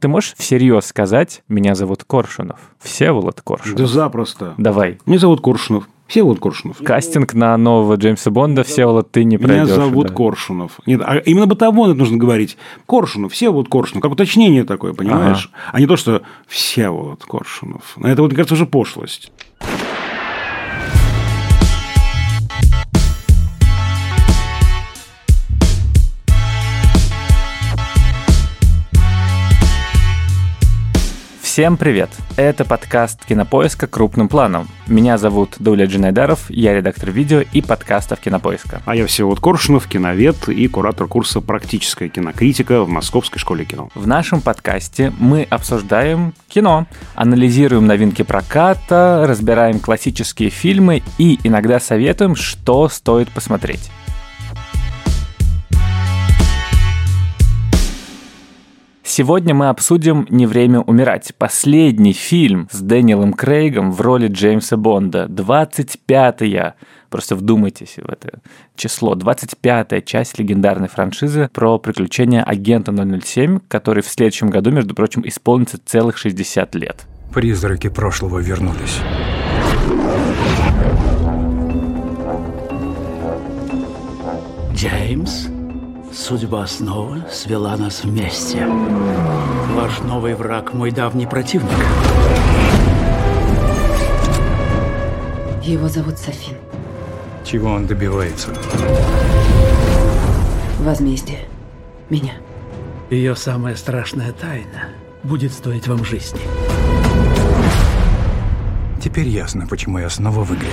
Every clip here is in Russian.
Ты можешь всерьез сказать, меня зовут Коршунов? Всеволод Коршунов. Да запросто. Давай. Меня зовут Коршунов. Всеволод Коршунов. Кастинг на нового Джеймса Бонда, Всеволод, ты не Меня пройдешь. зовут да. Коршунов. Нет, а именно бытово нужно говорить. Коршунов, Всеволод Коршунов. Как уточнение такое, понимаешь? А не то, что Всеволод Коршунов. На это, вот, мне кажется, уже пошлость. Всем привет! Это подкаст Кинопоиска крупным планом. Меня зовут Дуля Джинайдаров, я редактор видео и подкастов Кинопоиска. А я Всеволод Коршунов, киновед и куратор курса «Практическая кинокритика» в Московской школе кино. В нашем подкасте мы обсуждаем кино, анализируем новинки проката, разбираем классические фильмы и иногда советуем, что стоит посмотреть. Сегодня мы обсудим «Не время умирать». Последний фильм с Дэниелом Крейгом в роли Джеймса Бонда. 25-я. Просто вдумайтесь в это число. 25-я часть легендарной франшизы про приключения агента 007, который в следующем году, между прочим, исполнится целых 60 лет. Призраки прошлого вернулись. Судьба снова свела нас вместе. Ваш новый враг – мой давний противник. Его зовут Софин. Чего он добивается? Возмездие. Меня. Ее самая страшная тайна будет стоить вам жизни. Теперь ясно, почему я снова в игре.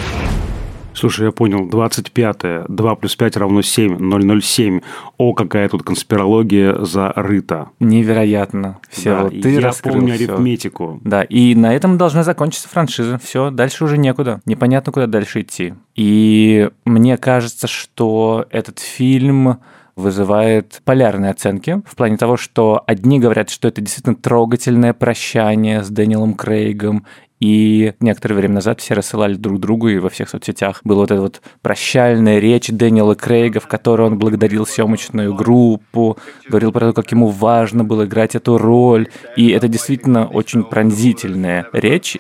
Слушай, я понял, 25-е, 2 плюс 5 равно 7, 007. О, какая тут конспирология зарыта. Невероятно. Все, Да, вот ты я раскрыл помню всё. арифметику. Да, и на этом должна закончиться франшиза. Все, дальше уже некуда. Непонятно, куда дальше идти. И мне кажется, что этот фильм вызывает полярные оценки в плане того, что одни говорят, что это действительно трогательное прощание с Дэниелом Крейгом, и некоторое время назад все рассылали друг другу, и во всех соцсетях была вот эта вот прощальная речь Дэниела Крейга, в которой он благодарил съемочную группу, говорил про то, как ему важно было играть эту роль. И это действительно очень пронзительная речь.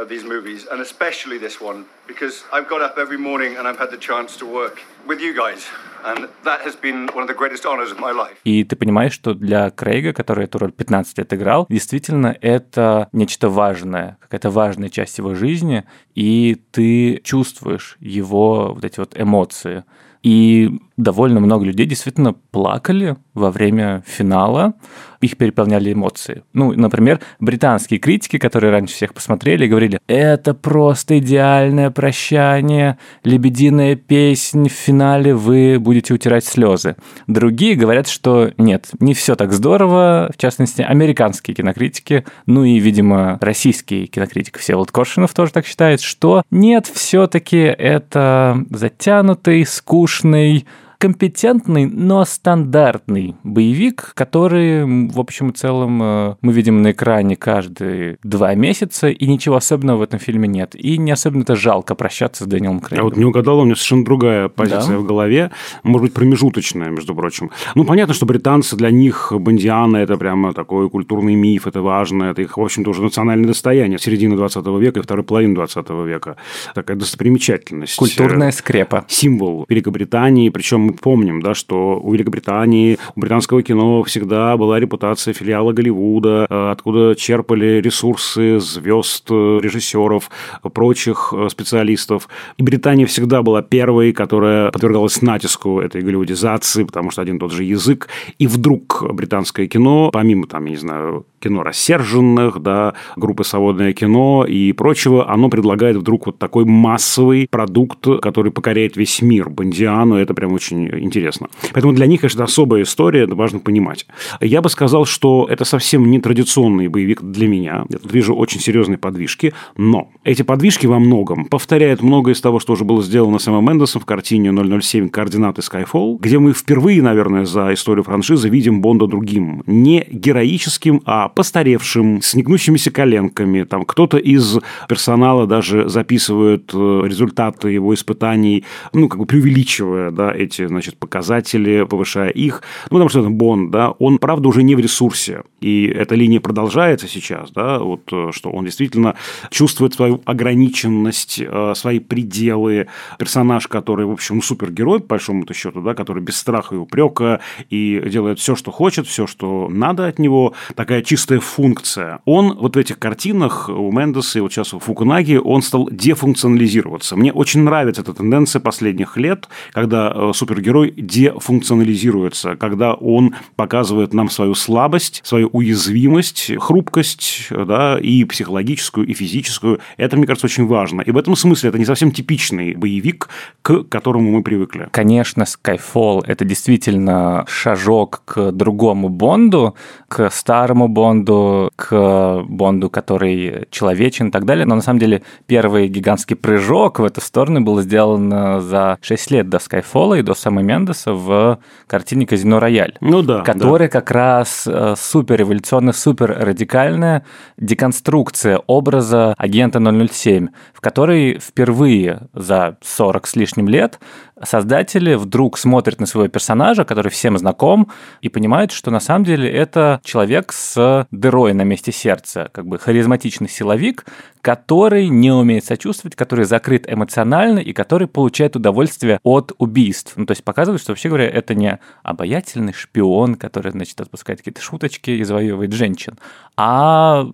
Of these movies, and especially this one, because I've got up every morning and I've had the chance to work with you guys, and that has been one of the greatest honors of my life. И ты понимаешь, что для Крейга, который эту роль 15 лет играл, действительно это нечто важное, какая-то важная часть его жизни, и ты чувствуешь его вот эти вот эмоции. И довольно много людей действительно плакали во время финала, их переполняли эмоции. Ну, например, британские критики, которые раньше всех посмотрели, говорили, это просто идеальное прощание, лебединая песнь, в финале вы будете утирать слезы. Другие говорят, что нет, не все так здорово, в частности, американские кинокритики, ну и, видимо, российский кинокритик Всеволод Коршунов тоже так считает, что нет, все-таки это затянутый, скучный, компетентный, но стандартный боевик, который, в общем и целом, э, мы видим на экране каждые два месяца, и ничего особенного в этом фильме нет. И не особенно-то жалко прощаться с Дэниелом А Крейгом. вот не угадала, у меня совершенно другая позиция Да? в голове, может быть, промежуточная, между прочим. Ну, понятно, что британцы, для них Бондиана – это прямо такой культурный миф, это важно, это их, в общем-то, уже национальное достояние середины 20 века и второй половины 20 века. Такая достопримечательность. Культурная скрепа. символ Великобритании. Причем мы помним, да, что у Великобритании, у британского кино всегда была репутация филиала Голливуда, э, откуда черпали ресурсы звезд, э, режиссеров, прочих э, специалистов. И Британия всегда была первой, которая подвергалась натиску этой голливудизации, потому что один тот же язык. И вдруг британское кино, помимо, там, я не знаю, кино рассерженных, да, группы «Свободное кино» и прочего, оно предлагает вдруг вот такой массовый продукт, который покоряет весь мир. Бондиану, это прям очень интересно. Поэтому для них, конечно, особая история, это важно понимать. Я бы сказал, что это совсем не традиционный боевик для меня. Я тут вижу очень серьезные подвижки, но эти подвижки во многом повторяют многое из того, что уже было сделано Сэмом Мендесом в картине 007 «Координаты Skyfall», где мы впервые, наверное, за историю франшизы видим Бонда другим. Не героическим, а постаревшим, с негнущимися коленками. Там кто-то из персонала даже записывает э, результаты его испытаний, ну, как бы преувеличивая, да, эти значит, показатели, повышая их. Ну, потому что это Бонд, да, он, правда, уже не в ресурсе. И эта линия продолжается сейчас, да, вот, э, что он действительно чувствует свою ограниченность, э, свои пределы. Персонаж, который, в общем, супергерой, по большому-то счету, да, который без страха и упрека и делает все, что хочет, все, что надо от него, такая чистая функция. Он вот в этих картинах у Мендеса и вот сейчас у Фукунаги, он стал дефункционализироваться. Мне очень нравится эта тенденция последних лет, когда э, супергерой дефункционализируется, когда он показывает нам свою слабость, свою уязвимость, хрупкость, да, и психологическую, и физическую. Это, мне кажется, очень важно. И в этом смысле это не совсем типичный боевик, к которому мы привыкли. Конечно, Skyfall – это действительно шажок к другому Бонду, к старому Бонду, к Бонду, который человечен и так далее. Но на самом деле первый гигантский прыжок в эту сторону был сделан за 6 лет до Skyfall и до Сэма Мендеса в картине «Казино Рояль». Ну да. Которая да. как раз э, супер революционная, супер радикальная деконструкция образа агента 007, в которой впервые за 40 с лишним лет создатели вдруг смотрят на своего персонажа, который всем знаком, и понимают, что на самом деле это человек с дырой на месте сердца, как бы харизматичный силовик, который не умеет сочувствовать, который закрыт эмоционально и который получает удовольствие от убийств. Ну, то есть показывает, что, вообще говоря, это не обаятельный шпион, который, значит, отпускает какие-то шуточки и завоевывает женщин, а...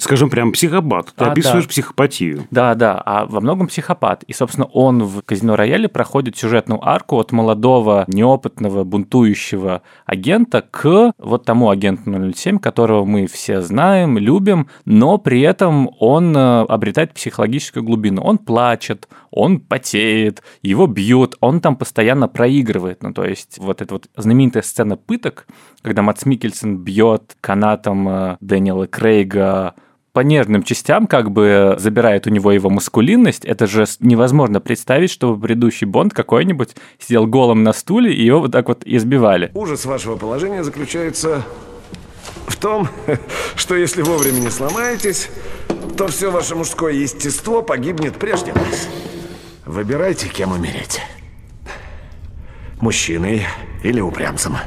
Скажем, прям психопат. Ты а, описываешь да. психопатию. Да, да, а во многом психопат. И, собственно, он в «Казино Рояле» проходит сюжетную арку от молодого, неопытного, бунтующего агента к вот тому агенту 007, которого мы все знаем, любим, но при этом он э, обретает психологическую глубину. Он плачет, он потеет, его бьют, он там постоянно проигрывает. Ну, то есть вот эта вот знаменитая сцена пыток, когда Мац Микельсон бьет канатом э, Дэниела Крейга по нервным частям как бы забирает у него его маскулинность. Это же невозможно представить, чтобы предыдущий Бонд какой-нибудь сидел голым на стуле и его вот так вот избивали. Ужас вашего положения заключается в том, что если вовремя не сломаетесь, то все ваше мужское естество погибнет прежде вас. Выбирайте, кем умереть. Мужчиной или упрямцем.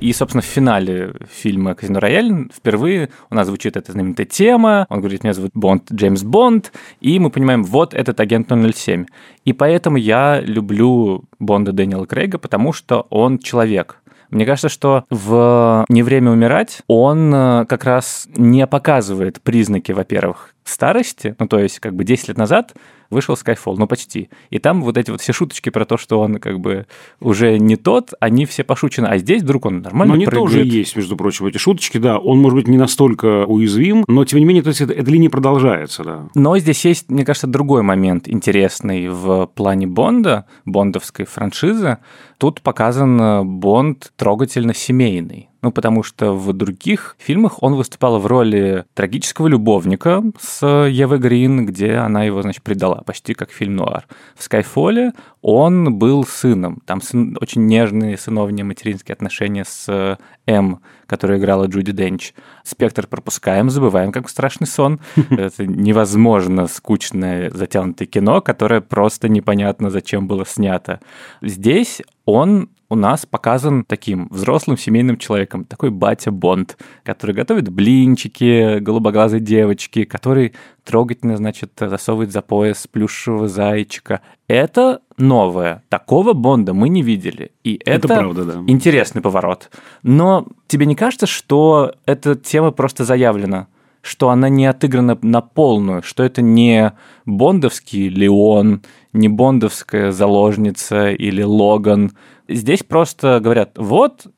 И, собственно, в финале фильма «Казино Рояль» впервые у нас звучит эта знаменитая тема. Он говорит, меня зовут Бонд, Джеймс Бонд. И мы понимаем, вот этот агент 007. И поэтому я люблю Бонда Дэниела Крейга, потому что он человек. Мне кажется, что в «Не время умирать» он э, как раз не показывает признаки, во-первых, старости, ну то есть как бы 10 лет назад вышел Skyfall, ну почти. И там вот эти вот все шуточки про то, что он как бы уже не тот, они все пошучены. А здесь вдруг он нормально Но они прыгает. тоже есть, между прочим, эти шуточки, да. Он, может быть, не настолько уязвим, но, тем не менее, то есть эта, эта линия продолжается, да. Но здесь есть, мне кажется, другой момент интересный в плане Бонда, бондовской франшизы. Тут показан Бонд трогательно семейный. Ну, потому что в других фильмах он выступал в роли трагического любовника с Евой Грин, где она его, значит, предала, почти как фильм «Нуар». В «Скайфоле» он был сыном. Там сын, очень нежные сыновние материнские отношения с М, которую играла Джуди Денч. Спектр пропускаем, забываем, как страшный сон. Это невозможно скучное затянутое кино, которое просто непонятно, зачем было снято. Здесь он у нас показан таким взрослым семейным человеком, такой батя Бонд, который готовит блинчики голубоглазой девочки, который трогательно, значит, засовывает за пояс плюшевого зайчика. Это новое. Такого Бонда мы не видели. И это, это правда, да. интересный поворот. Но тебе не кажется, что эта тема просто заявлена? что она не отыграна на полную, что это не бондовский Леон, не бондовская заложница или Логан. Здесь просто говорят, вот,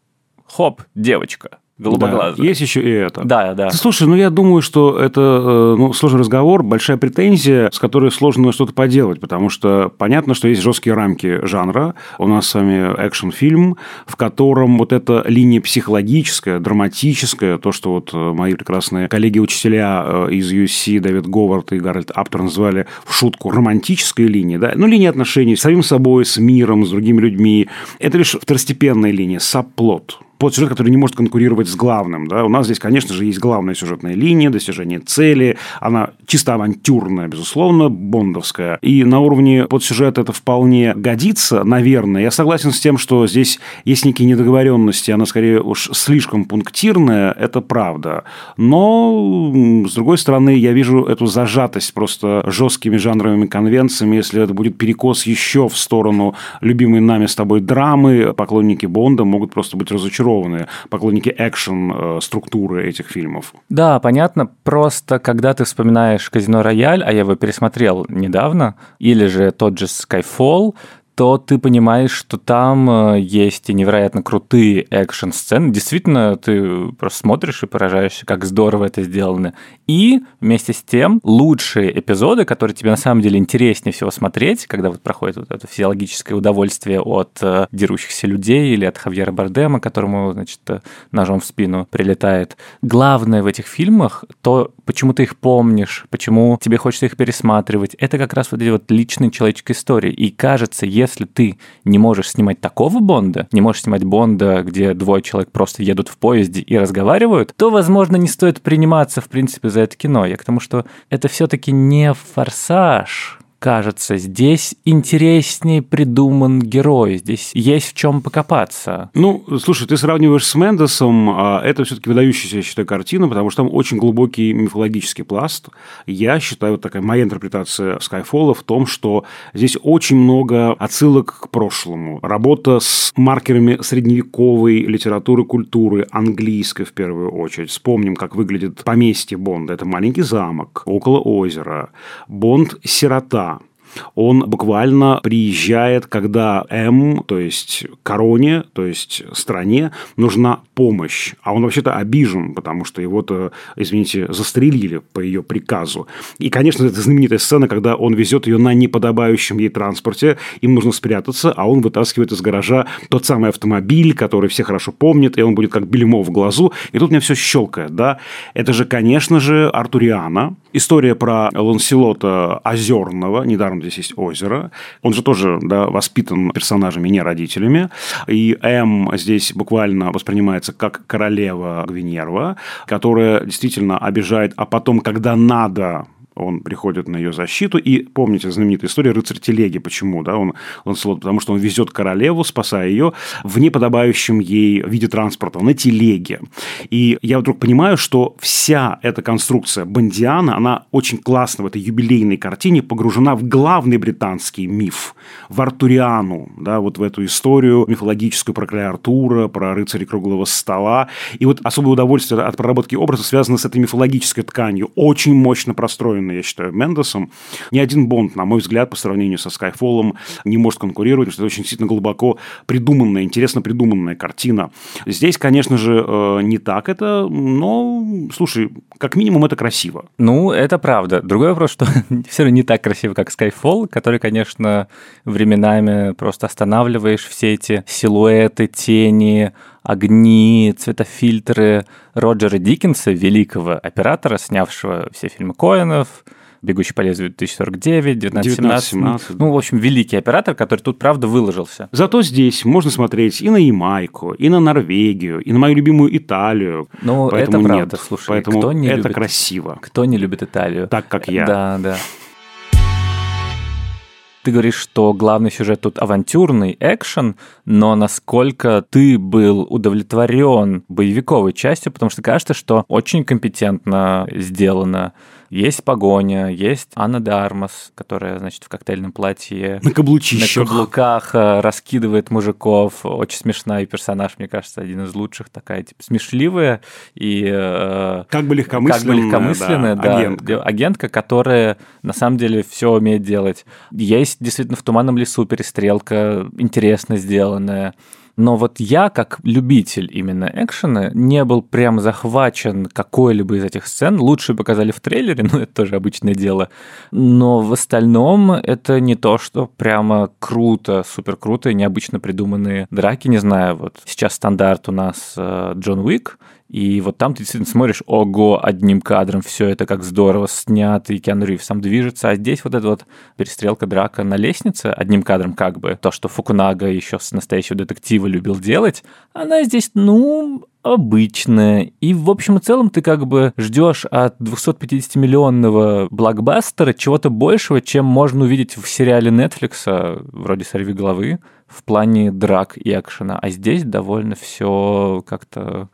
хоп, девочка голубоглазая. Да, есть еще и это. Да, да. Слушай, ну я думаю, что это э, ну, сложный разговор, большая претензия, с которой сложно что-то поделать, потому что понятно, что есть жесткие рамки жанра. У нас с вами экшн-фильм, в котором вот эта линия психологическая, драматическая, то, что вот э, мои прекрасные коллеги-учителя э, из UC, Дэвид Говард и Гарольд Аптер назвали в шутку романтической линией, да, ну, линия отношений с самим собой, с миром, с другими людьми, это лишь второстепенная линия, сабплот подсюжет, который не может конкурировать с главным. Да? У нас здесь, конечно же, есть главная сюжетная линия, достижение цели. Она чисто авантюрная, безусловно, бондовская. И на уровне подсюжета это вполне годится, наверное. Я согласен с тем, что здесь есть некие недоговоренности, она скорее уж слишком пунктирная, это правда. Но, с другой стороны, я вижу эту зажатость просто жесткими жанровыми конвенциями, если это будет перекос еще в сторону любимой нами с тобой драмы, поклонники Бонда могут просто быть разочарованы, поклонники экшен-структуры этих фильмов. Да, понятно. Просто когда ты вспоминаешь «Казино Рояль», а я его пересмотрел недавно, или же тот же Skyfall, то ты понимаешь, что там э, есть и невероятно крутые экшн-сцены. Действительно, ты просто смотришь и поражаешься, как здорово это сделано. И вместе с тем лучшие эпизоды, которые тебе на самом деле интереснее всего смотреть, когда вот проходит вот это физиологическое удовольствие от э, дерущихся людей или от Хавьера Бардема, которому, значит, э, ножом в спину прилетает. Главное в этих фильмах, то, почему ты их помнишь, почему тебе хочется их пересматривать, это как раз вот эти вот личные человеческие истории. И кажется, если если ты не можешь снимать такого Бонда, не можешь снимать Бонда, где двое человек просто едут в поезде и разговаривают, то, возможно, не стоит приниматься, в принципе, за это кино. Я к тому, что это все-таки не форсаж, кажется, здесь интереснее придуман герой, здесь есть в чем покопаться. Ну, слушай, ты сравниваешь с Мендесом, а это все-таки выдающаяся, я считаю, картина, потому что там очень глубокий мифологический пласт. Я считаю, вот такая моя интерпретация Skyfall в том, что здесь очень много отсылок к прошлому. Работа с маркерами средневековой литературы, культуры, английской в первую очередь. Вспомним, как выглядит поместье Бонда. Это маленький замок около озера. Бонд – сирота он буквально приезжает, когда М, то есть короне, то есть стране, нужна помощь. А он вообще-то обижен, потому что его-то, извините, застрелили по ее приказу. И, конечно, это знаменитая сцена, когда он везет ее на неподобающем ей транспорте, им нужно спрятаться, а он вытаскивает из гаража тот самый автомобиль, который все хорошо помнят, и он будет как бельмо в глазу. И тут у меня все щелкает, да. Это же, конечно же, Артуриана. История про Ланселота Озерного, недаром здесь есть озеро. Он же тоже да, воспитан персонажами, не родителями. И М здесь буквально воспринимается как королева Гвинерва, которая действительно обижает, а потом, когда надо он приходит на ее защиту. И помните знаменитая история рыцарь телеги. Почему? Да? Он, Ланселот, потому что он везет королеву, спасая ее в неподобающем ей виде транспорта, на телеге. И я вдруг понимаю, что вся эта конструкция Бондиана, она очень классно в этой юбилейной картине погружена в главный британский миф, в Артуриану, да, вот в эту историю мифологическую про короля Артура, про рыцаря круглого стола. И вот особое удовольствие от проработки образа связано с этой мифологической тканью, очень мощно простроенной я считаю, Мендесом. Ни один Бонд, на мой взгляд, по сравнению со Skyfall не может конкурировать, потому что это очень действительно глубоко придуманная, интересно придуманная картина. Здесь, конечно же, э, не так это, но, слушай, как минимум это красиво. Ну, это правда. Другой вопрос, что все равно не так красиво, как Skyfall, который, конечно, временами просто останавливаешь все эти силуэты, тени, огни, цветофильтры Роджера Диккенса, великого оператора, снявшего все фильмы Коэнов, «Бегущий по лезвию 2049», 1917. Ну, в общем, великий оператор, который тут, правда, выложился. Зато здесь можно смотреть и на Ямайку, и на Норвегию, и на мою любимую Италию. Ну, это правда, нет. слушай. Поэтому кто не это любит, красиво. Кто не любит Италию? Так, как я. Да, да. Ты говоришь, что главный сюжет тут авантюрный экшен, но насколько ты был удовлетворен боевиковой частью, потому что кажется, что очень компетентно сделано есть погоня, есть Анна Дармас, которая, значит, в коктейльном платье... На каблучищах. На каблуках э, раскидывает мужиков. Очень смешная персонаж, мне кажется, один из лучших. Такая, типа, смешливая и... Э, как бы легкомысленная. Как бы легкомысленная, да. да агентка. агентка, которая на самом деле все умеет делать. Есть действительно в «Туманном лесу» перестрелка интересно сделанная. Но вот я, как любитель именно экшена, не был прям захвачен какой-либо из этих сцен. Лучше показали в трейлере, ну это тоже обычное дело. Но в остальном это не то, что прямо круто, супер круто и необычно придуманные драки. Не знаю, вот сейчас стандарт у нас э, Джон Уик, И вот там ты действительно смотришь, ого, одним кадром все это как здорово снято, и Киану Ривз сам движется, а здесь вот эта вот перестрелка, драка на лестнице одним кадром как бы, то, что Фукунага еще с настоящего детектива любил делать, она здесь, ну, обычная. И в общем и целом ты как бы ждешь от 250-миллионного блокбастера чего-то большего, чем можно увидеть в сериале Netflix, вроде «Сорви головы», в плане драк и экшена. А здесь довольно все как-то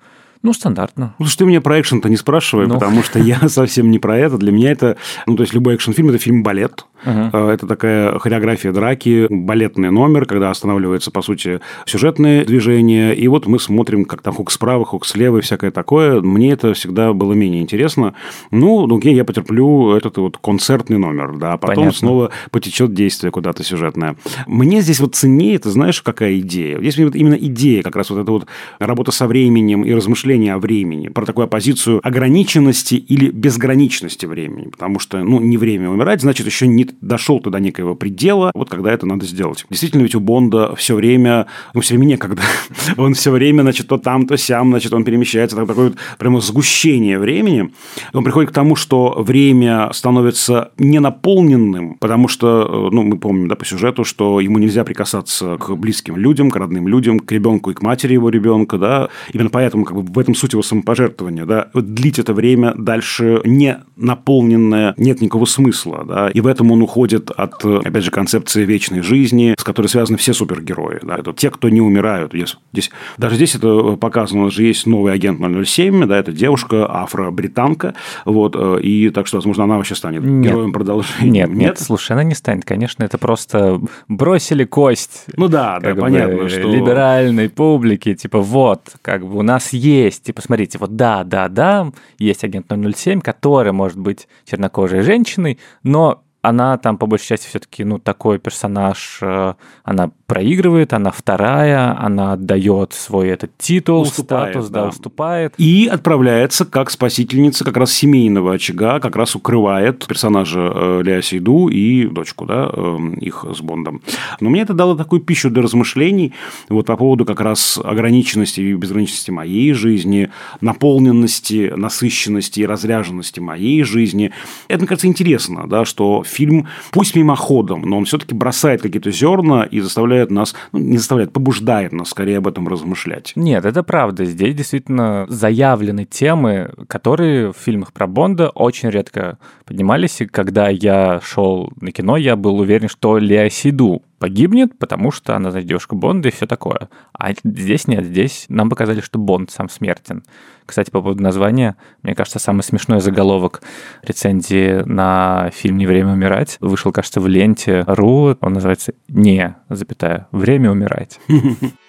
ну, стандартно. Ну, что ты меня про экшен-то не спрашивай, ну. потому что я совсем не про это. Для меня это, ну, то есть любой экшен-фильм – это фильм-балет. Uh-huh. Это такая хореография драки, балетный номер, когда останавливается, по сути, сюжетное движение. И вот мы смотрим, как там хук справа, хук слева и всякое такое. Мне это всегда было менее интересно. Ну, окей, я потерплю этот вот концертный номер, да, а потом Понятно. снова потечет действие куда-то сюжетное. Мне здесь вот ценнее, ты знаешь, какая идея? Здесь вот именно идея, как раз вот эта вот работа со временем и размышления о времени, про такую оппозицию ограниченности или безграничности времени. Потому что, ну, не время умирать, значит, еще не дошел туда некоего предела, вот когда это надо сделать. Действительно, ведь у Бонда все время, ну, все время некогда. он все время, значит, то там, то сям, значит, он перемещается, такое вот прямо сгущение времени. Он приходит к тому, что время становится ненаполненным, потому что, э, ну, мы помним, да, по сюжету, что ему нельзя прикасаться к близким людям, к родным людям, к ребенку и к матери его ребенка, да. Именно поэтому, как бы, в этом суть его самопожертвования, да. Длить это время дальше не наполненное, нет никакого смысла, да. И в этом он уходит от, опять же, концепции вечной жизни, с которой связаны все супергерои. Да? Это те, кто не умирают. Здесь, даже здесь это показано, у нас же есть новый агент 007, да, это девушка, афро-британка, вот, э, и так что, возможно, она вообще станет нет. героем продолжения. Нет, нет, нет, слушай, она не станет, конечно, это просто бросили кость. Ну да, да, понятно, бы, что... Либеральной публики, типа, вот, как бы у нас есть, типа, смотрите, вот да, да, да, есть агент 007, который может быть чернокожей женщиной, но она там по большей части все-таки, ну, такой персонаж, э, она проигрывает, она вторая, она отдает свой этот титул, уступает, статус, да. да, уступает. И отправляется как спасительница как раз семейного очага, как раз укрывает персонажа э, Леа Сейду и дочку, да, э, их с Бондом. Но мне это дало такую пищу для размышлений вот по поводу как раз ограниченности и безграничности моей жизни, наполненности, насыщенности и разряженности моей жизни. Это, мне кажется, интересно, да, что фильм, пусть мимоходом, но он все-таки бросает какие-то зерна и заставляет нас, ну, не заставляет, побуждает нас скорее об этом размышлять. Нет, это правда. Здесь действительно заявлены темы, которые в фильмах про Бонда очень редко поднимались. И когда я шел на кино, я был уверен, что Лео Сиду погибнет, потому что она девушка Бонда и все такое. А здесь нет, здесь нам показали, что Бонд сам смертен. Кстати, по поводу названия, мне кажется, самый смешной заголовок рецензии на фильм «Не время умирать» вышел, кажется, в ленте .ру. Он называется «Не, запятая, время умирать».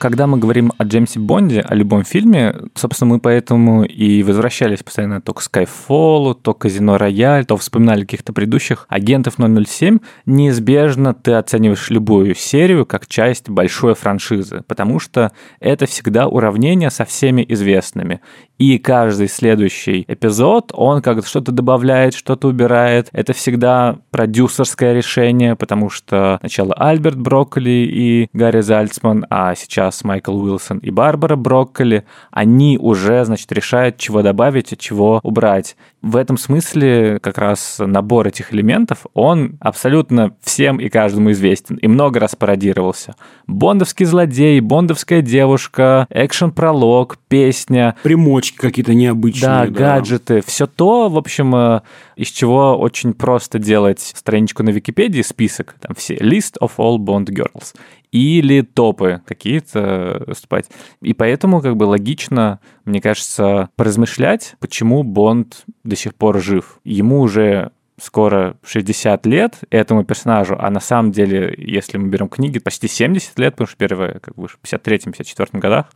Когда мы говорим о Джеймсе Бонде, о любом фильме, собственно, мы поэтому и возвращались постоянно то к Skyfall, то к Казино Рояль, то вспоминали каких-то предыдущих агентов 007. Неизбежно ты оцениваешь любую серию как часть большой франшизы, потому что это всегда уравнение со всеми известными. И каждый следующий эпизод, он как что-то добавляет, что-то убирает. Это всегда продюсерское решение, потому что сначала Альберт Брокколи и Гарри Зальцман, а сейчас Майкл Уилсон и Барбара Брокколи, они уже, значит, решают, чего добавить, чего убрать. В этом смысле как раз набор этих элементов, он абсолютно всем и каждому известен и много раз пародировался. Бондовский злодей, бондовская девушка, экшен-пролог, песня. Примочки штучки какие-то необычные. Да, да, гаджеты. Все то, в общем, э, из чего очень просто делать страничку на Википедии, список, там все, list of all Bond girls. Или топы какие-то выступать. И поэтому как бы логично, мне кажется, поразмышлять, почему Бонд до сих пор жив. Ему уже скоро 60 лет этому персонажу, а на самом деле, если мы берем книги, почти 70 лет, потому что первые как бы в 53-54 годах.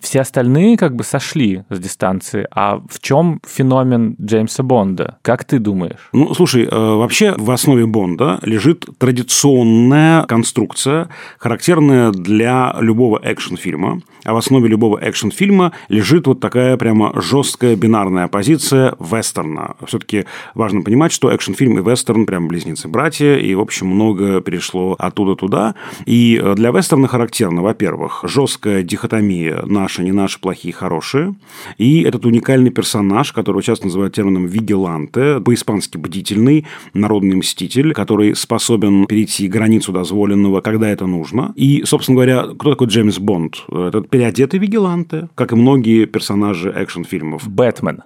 Все остальные как бы сошли с дистанции. А в чем феномен Джеймса Бонда? Как ты думаешь? Ну, слушай, э, вообще в основе Бонда лежит традиционная конструкция, характерная для любого экшн-фильма. А в основе любого экшн-фильма лежит вот такая прямо жесткая бинарная позиция вестерна. Все-таки важно понимать, что экшн-фильм и вестерн прям близнецы-братья, и, в общем, много перешло оттуда туда. И э, для вестерна характерно, во-первых, жесткая дихотомия наши, не наши, плохие, хорошие. И этот уникальный персонаж, которого часто называют термином «вигеланте», по-испански «бдительный», народный мститель, который способен перейти границу дозволенного, когда это нужно. И, собственно говоря, кто такой Джеймс Бонд? Этот переодетый вигеланте, как и многие персонажи экшн-фильмов. Бэтмен.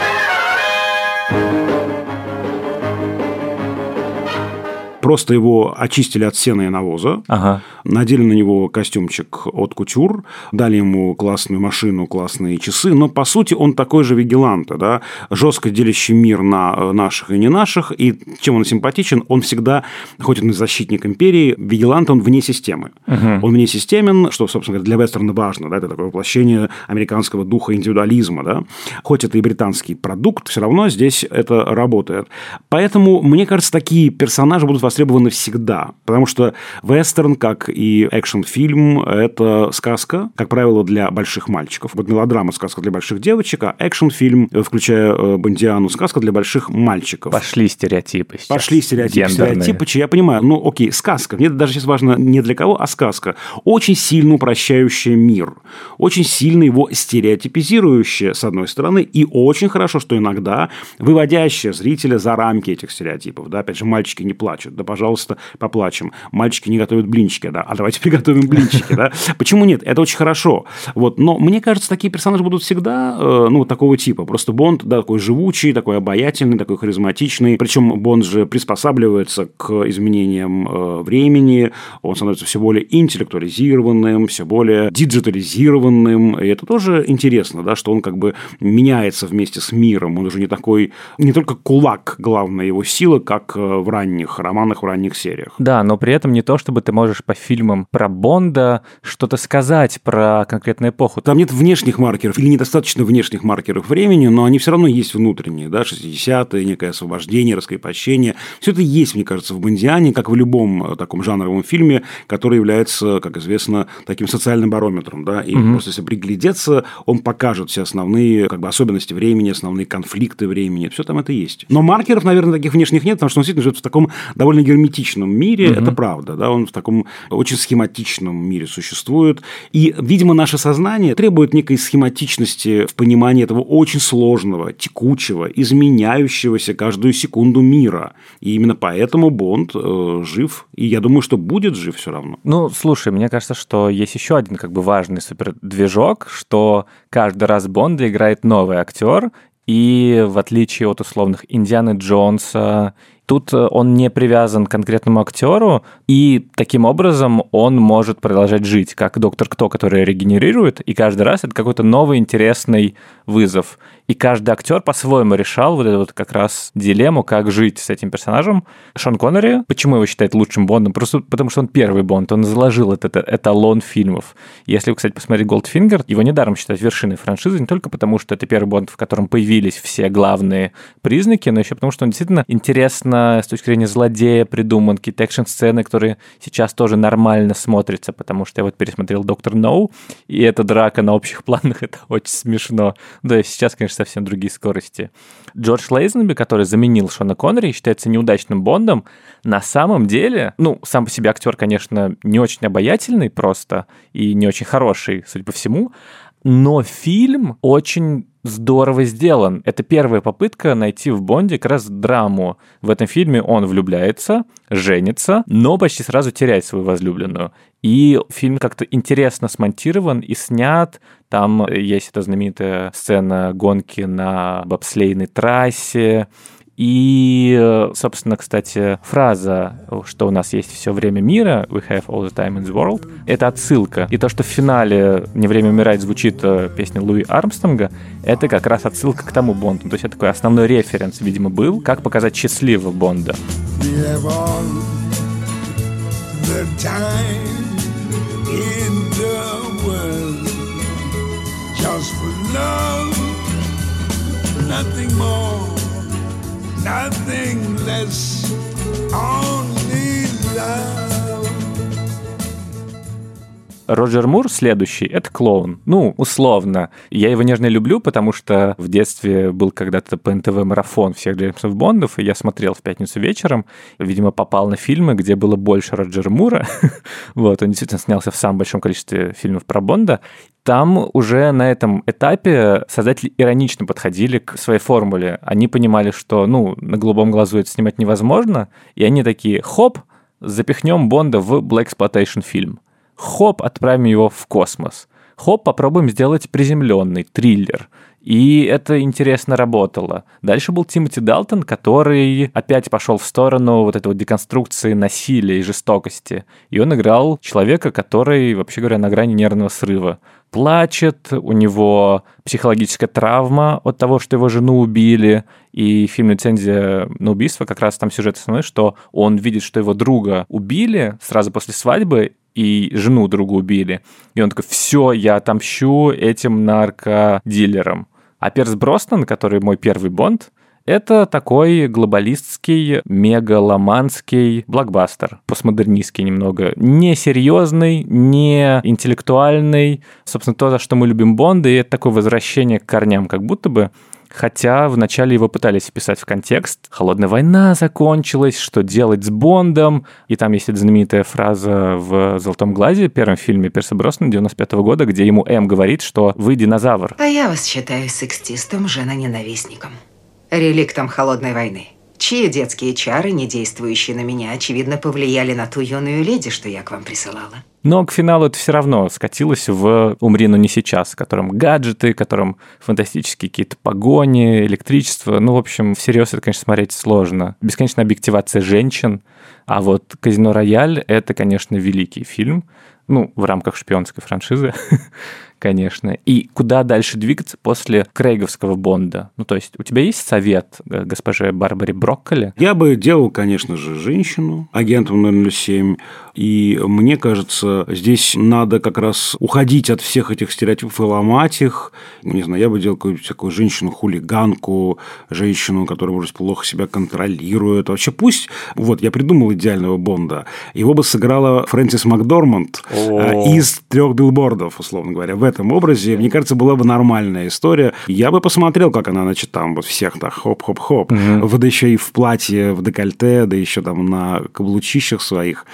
Просто его очистили от сена и навоза, Ага. надели на него костюмчик от кутюр, дали ему классную машину, классные часы, но по сути он такой же вигиланта, да, жестко делящий мир на э, наших и не наших, и чем он симпатичен, он всегда, хоть он и защитник империи, вигилант он вне системы. Он вне системен, что, собственно говоря, для вестерна важно, да, это такое воплощение американского духа индивидуализма, да. Хоть это и британский продукт, все равно здесь это работает. Поэтому, мне кажется, такие персонажи будут востребованы всегда, потому что вестерн, как и экшн-фильм, это сказка, как правило, для больших мальчиков. Вот мелодрама сказка для больших девочек, а экшн-фильм, э, включая э, Бондиану, сказка для больших мальчиков. Пошли стереотипы сейчас. Пошли стереотипы, Гендерные. стереотипы, я понимаю. Ну, окей, сказка. Мне даже сейчас важно не для кого, а сказка. Очень сильно упрощающая мир. Очень сильно его стереотипизирующая, с одной стороны, и очень хорошо, что иногда выводящая зрителя за рамки этих стереотипов. Да, опять же, мальчики не плачут. Да, пожалуйста, поплачем. Мальчики не готовят блинчики, да. А давайте приготовим блинчики, да. Почему нет? Это очень хорошо. Вот. Но мне кажется, такие персонажи будут всегда, э, ну, такого типа. Просто Бонд, да, такой живучий, такой обаятельный, такой харизматичный. Причем Бонд же приспосабливается к изменениям э, времени. Он становится все более интеллектуализированным, все более диджитализированным. И это тоже интересно, да, что он как бы меняется вместе с миром. Он уже не такой, не только кулак, главная его сила, как э, в ранних романах, в ранних сериях. Да, но при этом не то, чтобы ты можешь по фильмам про Бонда что-то сказать про конкретную эпоху. Там нет внешних маркеров или недостаточно внешних маркеров времени, но они все равно есть внутренние, да, 60-е, некое освобождение, раскрепощение. Все это есть, мне кажется, в Бондиане, как в любом э, таком жанровом фильме, который является, как известно, таким социальным барометром, да, и просто если приглядеться, он покажет все основные как бы, особенности времени, основные конфликты времени, все там это есть. Но маркеров, наверное, таких внешних нет, потому что он действительно живет в таком довольно герметичном мире, это правда, да, он в таком очень схематичном мире существует, и, видимо, наше сознание требует некой схематичности в понимании этого очень сложного, текучего, изменяющегося каждую секунду мира. И именно поэтому Бонд э, жив, и я думаю, что будет жив все равно. Ну, слушай, мне кажется, что есть еще один как бы важный супердвижок, что каждый раз Бонда играет новый актер, и в отличие от условных Индианы Джонса, тут э, он не привязан к конкретному актеру, и таким образом он может продолжать жить, как Доктор Кто, который регенерирует, и каждый раз это какой-то новый интересный вызов. И каждый актер по-своему решал вот эту вот как раз дилемму, как жить с этим персонажем. Шон Коннери, почему его считают лучшим Бондом? Просто потому, что он первый Бонд, он заложил этот эталон фильмов. Если вы, кстати, посмотрите Голдфингер, его недаром считают вершиной франшизы, не только потому, что это первый Бонд, в котором появились все главные признаки, но еще потому, что он действительно интересно с точки зрения злодея придуман, какие-то экшн-сцены, которые сейчас тоже нормально смотрятся, потому что я вот пересмотрел Доктор Ноу, и эта драка на общих планах, это очень смешно. Да, сейчас, конечно, совсем другие скорости. Джордж Лейзенби, который заменил Шона Коннери считается неудачным Бондом, на самом деле, ну, сам по себе актер, конечно, не очень обаятельный просто и не очень хороший, судя по всему, но фильм очень здорово сделан. Это первая попытка найти в Бонде как раз драму. В этом фильме он влюбляется, женится, но почти сразу теряет свою возлюбленную. И фильм как-то интересно смонтирован и снят. Там есть эта знаменитая сцена гонки на бобслейной трассе. И, собственно, кстати, фраза, что у нас есть все время мира, we have all the time in the world, это отсылка. И то, что в финале «Не время умирать» звучит э, песня Луи Армстронга, это как раз отсылка к тому Бонду. То есть это такой основной референс, видимо, был, как показать счастливого Бонда. We have all the time in the world just for love, nothing more, nothing less, only love. Роджер Мур следующий — это клоун. Ну, условно. Я его нежно люблю, потому что в детстве был когда-то по НТВ марафон всех Джеймсов Бондов, и я смотрел в пятницу вечером. Видимо, попал на фильмы, где было больше Роджера Мура. вот, он действительно снялся в самом большом количестве фильмов про Бонда. Там уже на этом этапе создатели иронично подходили к своей формуле. Они понимали, что, ну, на голубом глазу это снимать невозможно, и они такие, хоп, запихнем Бонда в blaxploitation фильм. Хоп, отправим его в космос. Хоп, попробуем сделать приземленный триллер. И это интересно работало. Дальше был Тимоти Далтон, который опять пошел в сторону вот этой вот деконструкции насилия и жестокости. И он играл человека, который, вообще говоря, на грани нервного срыва. Плачет, у него психологическая травма от того, что его жену убили. И фильм «Лицензия на убийство» как раз там сюжет основной, что он видит, что его друга убили сразу после свадьбы, и жену другу убили. И он такой, все, я отомщу этим наркодилерам. А Перс Броснан, который мой первый Бонд, это такой глобалистский, мегаломанский блокбастер, постмодернистский немного. Не серьезный, не интеллектуальный. Собственно, то, за что мы любим Бонды, и это такое возвращение к корням, как будто бы. Хотя вначале его пытались писать в контекст. Холодная война закончилась, что делать с Бондом? И там есть эта знаменитая фраза в «Золотом глазе», первом фильме Перса Броснана 95 -го года, где ему М говорит, что «вы динозавр». А я вас считаю сексистом, жена-ненавистником. Реликтом холодной войны. Чьи детские чары, не действующие на меня, очевидно, повлияли на ту юную леди, что я к вам присылала. Но к финалу это все равно скатилось в «Умри, но не сейчас», в котором гаджеты, в котором фантастические какие-то погони, электричество. Ну, в общем, всерьез это, конечно, смотреть сложно. Бесконечная объективация женщин. А вот «Казино Рояль» — это, конечно, великий фильм. Ну, в рамках шпионской франшизы. конечно. И куда дальше двигаться после Крейговского Бонда? Ну, то есть у тебя есть совет э, госпоже Барбаре Брокколи? Я бы делал, конечно же, женщину, агентом 007. И мне кажется, здесь надо как раз уходить от всех этих стереотипов и ломать их. Не знаю, я бы делал какую-нибудь такую женщину-хулиганку, женщину, которая, может, плохо себя контролирует. Вообще пусть... Вот, я придумал идеального Бонда. Его бы сыграла Фрэнсис Макдорманд О. Э, из трех билбордов, условно говоря, в этом образе, мне кажется, была бы нормальная история. Я бы посмотрел, как она, значит, там вот всех так хоп-хоп-хоп, угу. да еще и в платье, в декольте, да еще там на каблучищах своих.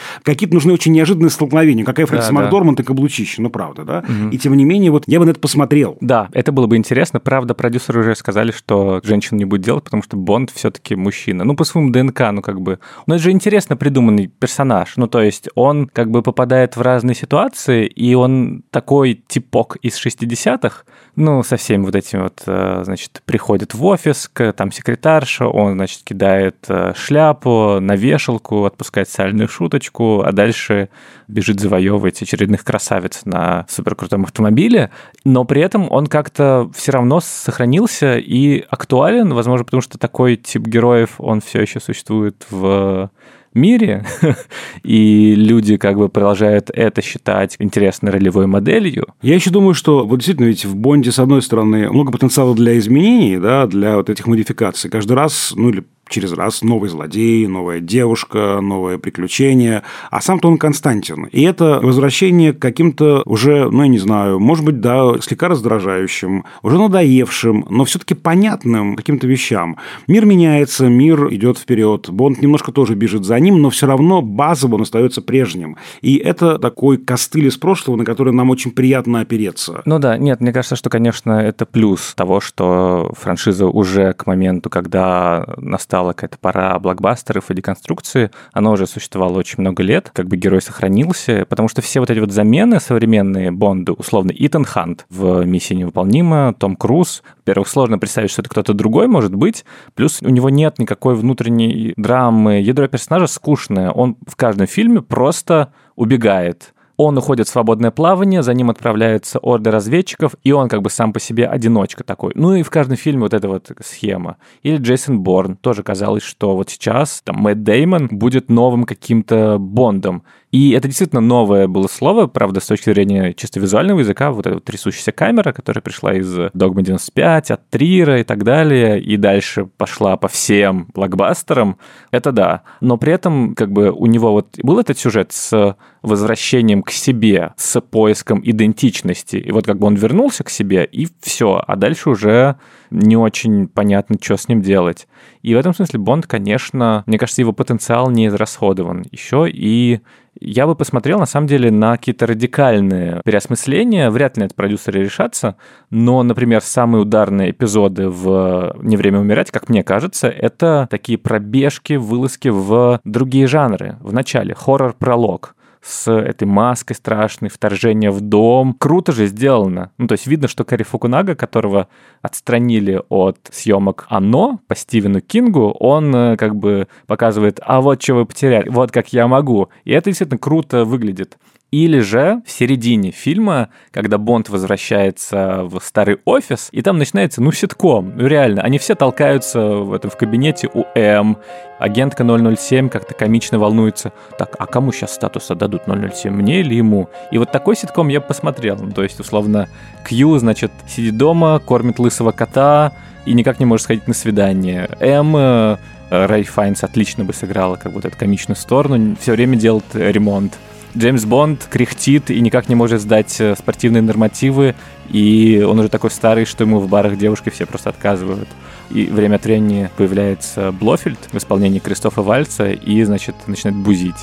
Какие-то нужны очень неожиданные столкновения. Какая Фрэнсис да, Макдорманд да. и каблучище, ну правда, да? Угу. И тем не менее, вот я бы на это посмотрел. Да, это было бы интересно. Правда, продюсеры уже сказали, что женщин не будет делать, потому что Бонд все-таки мужчина. Ну, по своему ДНК, ну как бы. Но это же интересно придуманный персонаж. Ну, то есть он как бы попадает в разные ситуации, и он такой типок из 60-х, ну, со всеми вот этими вот, э, значит, приходит в офис, там секретарша, он, значит, кидает э, шляпу на вешалку, отпускает сальную шуточку, дальше бежит завоевывать очередных красавиц на суперкрутом автомобиле, но при этом он как-то все равно сохранился и актуален, возможно, потому что такой тип героев, он все еще существует в мире, и люди как бы продолжают это считать интересной ролевой моделью. Я еще думаю, что вот действительно ведь в Бонде, с одной стороны, много потенциала для изменений, да, для вот этих модификаций. Каждый раз, ну или через раз новый злодей, новая девушка, новое приключение, а сам-то он Константин. И это возвращение к каким-то уже, ну, я не знаю, может быть, да, слегка раздражающим, уже надоевшим, но все-таки понятным каким-то вещам. Мир меняется, мир идет вперед, Бонд немножко тоже бежит за ним, но все равно базово он остается прежним. И это такой костыль из прошлого, на который нам очень приятно опереться. Ну да, нет, мне кажется, что, конечно, это плюс того, что франшиза уже к моменту, когда настал настала какая-то пора блокбастеров и деконструкции. Оно уже существовало очень много лет, как бы герой сохранился, потому что все вот эти вот замены современные Бонды, условно, Итан Хант в «Миссии невыполнима», Том Круз. Во-первых, сложно представить, что это кто-то другой может быть, плюс у него нет никакой внутренней драмы, ядро персонажа скучное, он в каждом фильме просто убегает он уходит в свободное плавание, за ним отправляется орда разведчиков, и он как бы сам по себе одиночка такой. Ну и в каждом фильме вот эта вот схема. Или Джейсон Борн. Тоже казалось, что вот сейчас там Мэтт Деймон будет новым каким-то Бондом. И это действительно новое было слово, правда, с точки зрения чисто визуального языка, вот эта трясущаяся камера, которая пришла из Dogma 95, от Трира и так далее, и дальше пошла по всем блокбастерам, это да. Но при этом как бы у него вот был этот сюжет с возвращением к себе, с поиском идентичности. И вот как бы он вернулся к себе, и все. А дальше уже не очень понятно, что с ним делать. И в этом смысле Бонд, конечно, мне кажется, его потенциал не израсходован еще. И я бы посмотрел, на самом деле, на какие-то радикальные переосмысления. Вряд ли это продюсеры решатся. Но, например, самые ударные эпизоды в «Не время умирать», как мне кажется, это такие пробежки, вылазки в другие жанры. В начале хоррор-пролог с этой маской страшной, вторжение в дом. Круто же сделано. Ну, то есть видно, что Кари Фукунага, которого отстранили от съемок «Оно» по Стивену Кингу, он э, как бы показывает, а вот что вы потеряли, вот как я могу. И это действительно круто выглядит. Или же в середине фильма, когда Бонд возвращается в старый офис, и там начинается, ну, ситком. Ну, реально, они все толкаются в этом в кабинете у М. Агентка 007 как-то комично волнуется. Так, а кому сейчас статус отдадут 007, мне или ему? И вот такой ситком я посмотрел. Ну, то есть, условно, Кью, значит, сидит дома, кормит лысого кота и никак не может сходить на свидание. М э, Рэй Файнс отлично бы сыграла как вот эту комичную сторону, все время делает ремонт. Джеймс Бонд кряхтит и никак не может сдать э, спортивные нормативы, и он уже такой старый, что ему в барах девушки все просто отказывают. И время от времени появляется Блофельд в исполнении Кристофа Вальца и, значит, начинает бузить.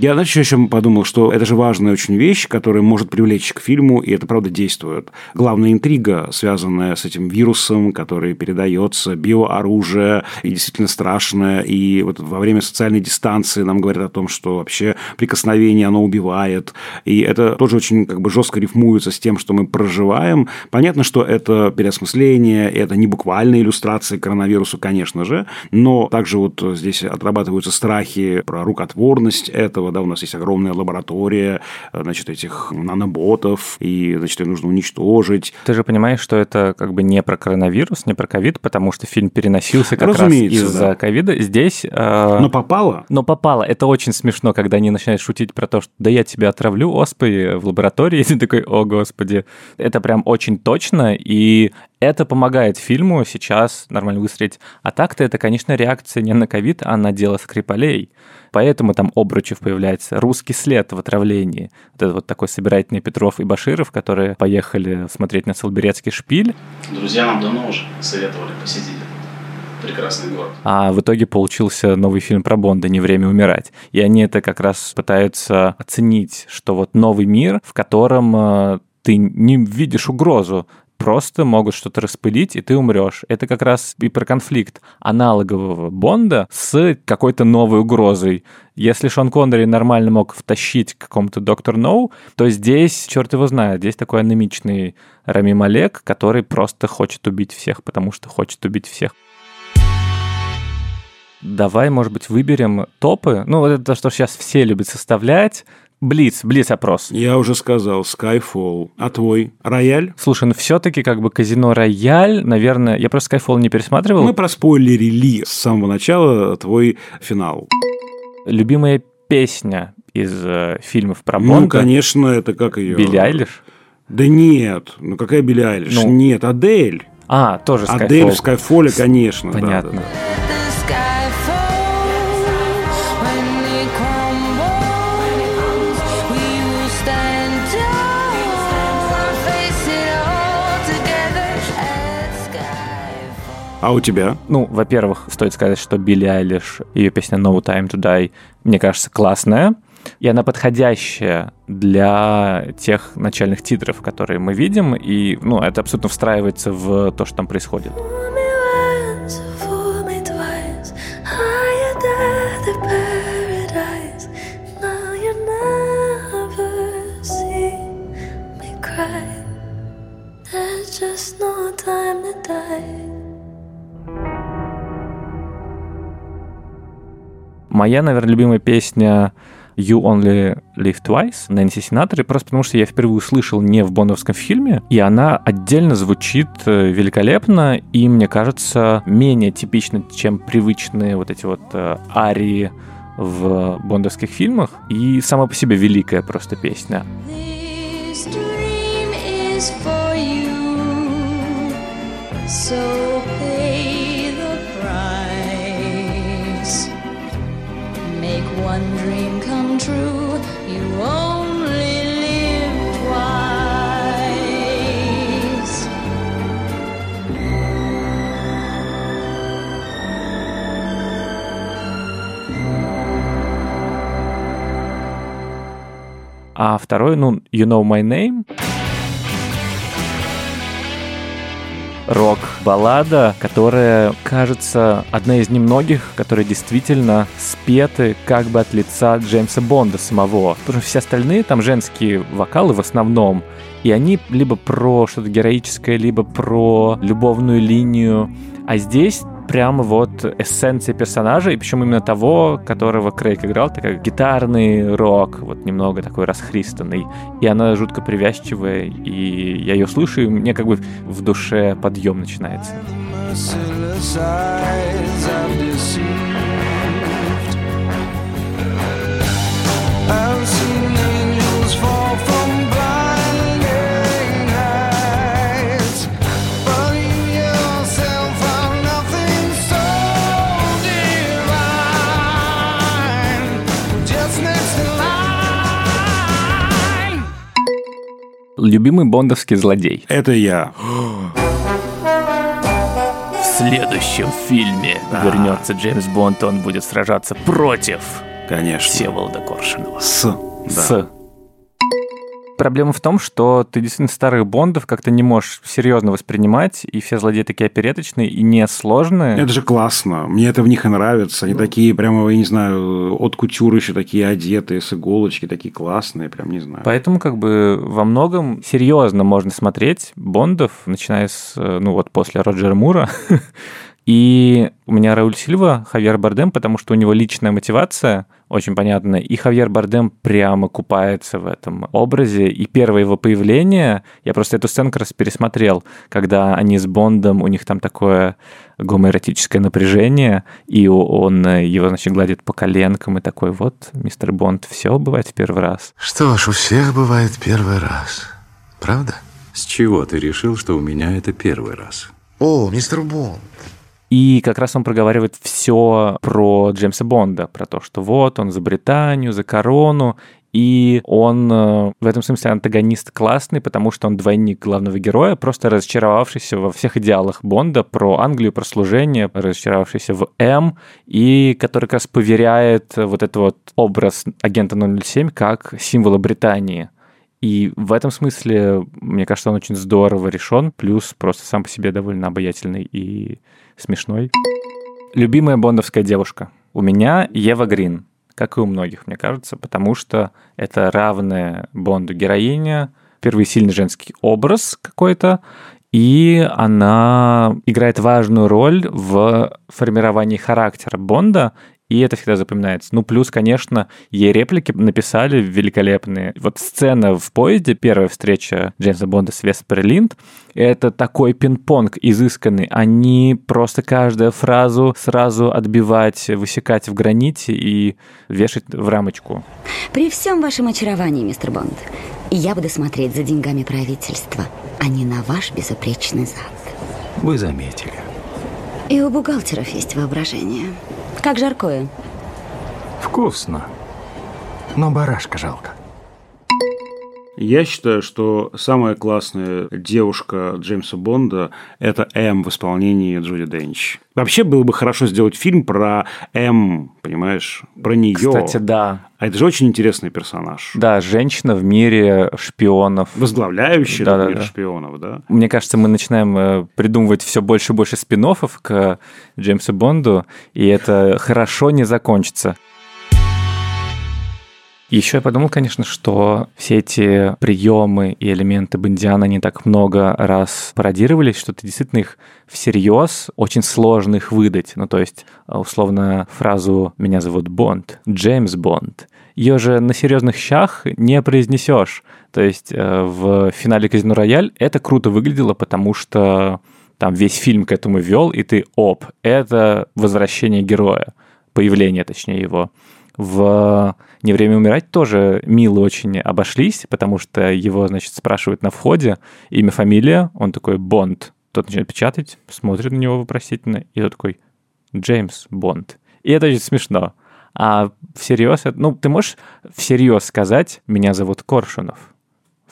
Я, знаешь, еще подумал, что это же важная очень вещь, которая может привлечь к фильму, и это правда действует. Главная интрига, связанная с этим вирусом, который передается, биооружие, и действительно страшное. И вот во время социальной дистанции нам говорят о том, что вообще прикосновение, оно убивает. И это тоже очень как бы жестко рифмуется с тем, что мы проживаем. Понятно, что это переосмысление, это не буквальная иллюстрация коронавирусу, конечно же, но также вот здесь отрабатываются страхи про рукотворность этого, да, у нас есть огромная лаборатория, э, значит, этих наноботов, и, значит, их нужно уничтожить. Ты же понимаешь, что это как бы не про коронавирус, не про ковид, потому что фильм переносился как Разумеется, раз из-за ковида. Здесь... Э... Но попало. Но попало. Это очень смешно, когда они начинают шутить про то, что да я тебя отравлю оспой в лаборатории, и ты такой, о господи. Это прям очень точно, и это помогает фильму сейчас нормально выстрелить. А так-то это, конечно, реакция не на ковид, а на дело Скрипалей. Поэтому там Обручев появляется, русский след в отравлении. Вот это вот такой собирательный Петров и Баширов, которые поехали смотреть на Солберецкий шпиль. Друзья нам давно уже советовали посетить прекрасный город. А в итоге получился новый фильм про Бонда «Не время умирать». И они это как раз пытаются оценить, что вот новый мир, в котором э, ты не видишь угрозу, просто могут что-то распылить, и ты умрешь. Это как раз и про конфликт аналогового Бонда с какой-то новой угрозой. Если Шон Коннери нормально мог втащить к какому-то Доктор Ноу, то здесь, черт его знает, здесь такой анемичный Рами Малек, который просто хочет убить всех, потому что хочет убить всех. Давай, может быть, выберем топы. Ну, вот это то, что сейчас все любят составлять. Блиц, Блиц-опрос. Я уже сказал, Skyfall. А твой? Рояль? Слушай, ну все-таки как бы казино Рояль, наверное, я просто Skyfall не пересматривал. Мы проспойлерили с самого начала твой финал. Любимая песня из э, фильмов про Бонда? Ну, конечно, это как ее... Билли Айлиш? Да нет, ну какая Билли Айлиш? Ну... Нет, Адель. А, тоже Skyfall. Адель в Скайфоле, конечно. Понятно. Да, да, да. А у тебя? Ну, во-первых, стоит сказать, что Билли Айлиш, ее песня No Time to Die, мне кажется, классная. И она подходящая для тех начальных титров, которые мы видим, и ну, это абсолютно встраивается в то, что там происходит. Моя, наверное, любимая песня You Only Live Twice Нэнси Синатори, просто потому что я впервые услышал не в бондовском фильме, и она отдельно звучит э, великолепно, и, мне кажется, менее типично, чем привычные вот эти вот э, арии в бондовских фильмах, и сама по себе великая просто песня. So one dream come true. You only live twice. А второй, ну, You Know My Name. Рок-баллада, которая, кажется, одна из немногих, которые действительно спеты как бы от лица Джеймса Бонда самого. Потому что все остальные там женские вокалы в основном, и они либо про что-то героическое, либо про любовную линию. А здесь прямо вот эссенция персонажа, и причем именно того, которого Крейг играл, такой гитарный рок, вот немного такой расхристанный. И она жутко привязчивая, и я ее слышу, и мне как бы в душе подъем начинается. Любимый бондовский злодей. Это я. В следующем фильме вернется Джеймс Бонд, он будет сражаться против Конечно. Всеволода Коршунова. С. Да. С. Проблема в том, что ты действительно старых Бондов как-то не можешь серьезно воспринимать, и все злодеи такие опереточные и несложные. Это же классно. Мне это в них и нравится. Они такие прямо, я не знаю, от кутюры еще такие одетые, с иголочки, такие классные, прям не знаю. Поэтому как бы во многом серьезно можно смотреть Бондов, начиная с, э, ну вот после Роджера Мура. И у меня Рауль Сильва, Хавьер Бардем, потому что у него личная мотивация очень понятная, и Хавьер Бардем прямо купается в этом образе. И первое его появление, я просто эту сцену как раз пересмотрел, когда они с Бондом, у них там такое гомоэротическое напряжение, и он его, значит, гладит по коленкам и такой, вот, мистер Бонд, все бывает в первый раз. Что ж, у всех бывает первый раз. Правда? С чего ты решил, что у меня это первый раз? О, мистер Бонд. И как раз он проговаривает все про Джеймса Бонда, про то, что вот он за Британию, за корону, и он э, в этом смысле антагонист классный, потому что он двойник главного героя, просто разочаровавшийся во всех идеалах Бонда про Англию, про служение, разочаровавшийся в М, и который как раз поверяет вот этот вот образ агента 007 как символа Британии. И в этом смысле, мне кажется, он очень здорово решен, плюс просто сам по себе довольно обаятельный и смешной. Любимая бондовская девушка. У меня Ева Грин, как и у многих, мне кажется, потому что это равная Бонду героиня, первый сильный женский образ какой-то, и она играет важную роль в формировании характера Бонда, и это всегда запоминается. Ну, плюс, конечно, ей реплики написали великолепные. Вот сцена в поезде, первая встреча Джеймса Бонда с Веспер Линд, это такой пинг-понг изысканный. Они просто каждую фразу сразу отбивать, высекать в граните и вешать в рамочку. При всем вашем очаровании, мистер Бонд, я буду смотреть за деньгами правительства, а не на ваш безупречный зад. Вы заметили. И у бухгалтеров есть воображение. Как жаркое. Вкусно. Но барашка жалко. Я считаю, что самая классная девушка Джеймса Бонда – это М в исполнении Джуди Денч. Вообще было бы хорошо сделать фильм про М, понимаешь, про нее. Кстати, да. А это же очень интересный персонаж. Да, женщина в мире шпионов. Возглавляющий Да, да, мир да. шпионов, да. Мне кажется, мы начинаем э, придумывать все больше и больше спин к Джеймсу Бонду, и это хорошо не закончится. Еще я подумал, конечно, что все эти приемы и элементы Бондиана не так много раз пародировались, что ты действительно их всерьез очень сложно их выдать. Ну, то есть, э, условно, фразу «меня зовут Бонд», «Джеймс Бонд», ее же на серьезных щах не произнесешь. То есть э, в финале «Казино Рояль» это круто выглядело, потому что там весь фильм к этому вел, и ты, оп, это возвращение героя, появление, точнее, его. В «Не время умирать» тоже мило очень обошлись, потому что его, значит, спрашивают на входе имя, фамилия, он такой «Бонд». Тот начинает печатать, смотрит на него вопросительно, и тот такой «Джеймс Бонд». И это очень смешно. А всерьез, ну, ты можешь всерьез сказать «Меня зовут Коршунов»?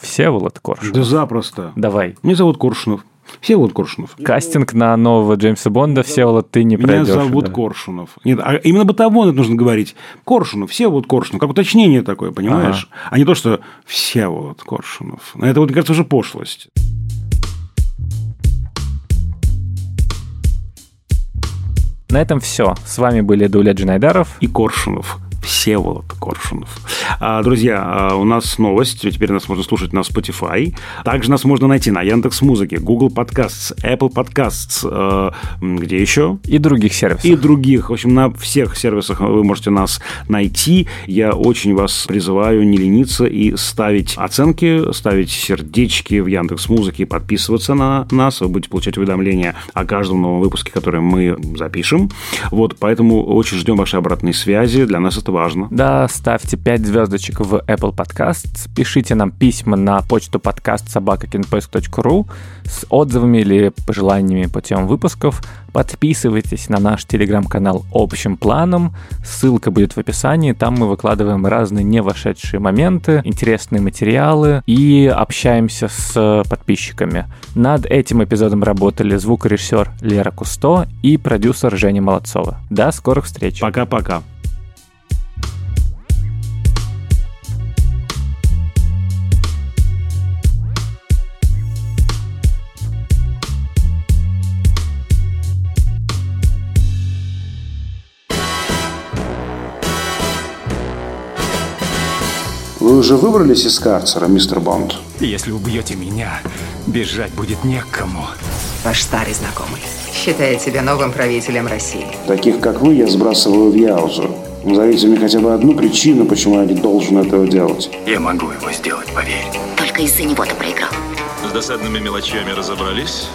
Всеволод Коршунов. Да запросто. Давай. Меня зовут Коршунов. Всеволод Коршунов. Кастинг на нового Джеймса Бонда, Всеволод, ты не Меня пройдешь. зовут да. Коршунов. Нет, а именно бытовом это нужно говорить. Коршунов, Всеволод Коршунов. Как уточнение такое, понимаешь? А не то, что Всеволод Коршунов. Это, вот, мне кажется, уже пошлость. На этом все. С вами были Дуля Джинайдаров и Коршунов. Всеволод Коршунов. А, друзья, а, у нас новость. Теперь нас можно слушать на Spotify. Также нас можно найти на Яндекс Музыке, Google Podcasts, Apple Podcasts, м, где еще? И других сервисов. И других. В общем, на всех сервисах вы можете нас найти. Я очень вас призываю не лениться и ставить оценки, ставить сердечки в Яндекс Музыке, подписываться на нас. Вы будете получать уведомления о каждом новом выпуске, который мы запишем. Вот, поэтому очень ждем вашей обратной связи. Для нас это важно. Да, ставьте 5 звездочек в Apple Podcasts, пишите нам письма на почту подкаст собакакинпоиск.ру с отзывами или пожеланиями по темам выпусков. Подписывайтесь на наш телеграм-канал общим планом. Ссылка будет в описании. Там мы выкладываем разные не вошедшие моменты, интересные материалы и общаемся с подписчиками. Над этим эпизодом работали звукорежиссер Лера Кусто и продюсер Женя Молодцова. До скорых встреч. Пока-пока. Вы уже выбрались из карцера, мистер Бонд? Если убьете меня, бежать будет некому. Ваш старый знакомый считает себя новым правителем России. Таких, как вы, я сбрасываю в Яузу. Назовите мне хотя бы одну причину, почему я не должен этого делать. Я могу его сделать, поверь. Только из-за него ты проиграл. С досадными мелочами разобрались.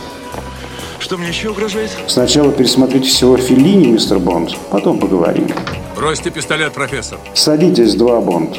Что мне еще угрожает? Сначала пересмотрите всего Феллини, мистер Бонд, потом поговорим. Бросьте пистолет, профессор. Садитесь, два Бонд.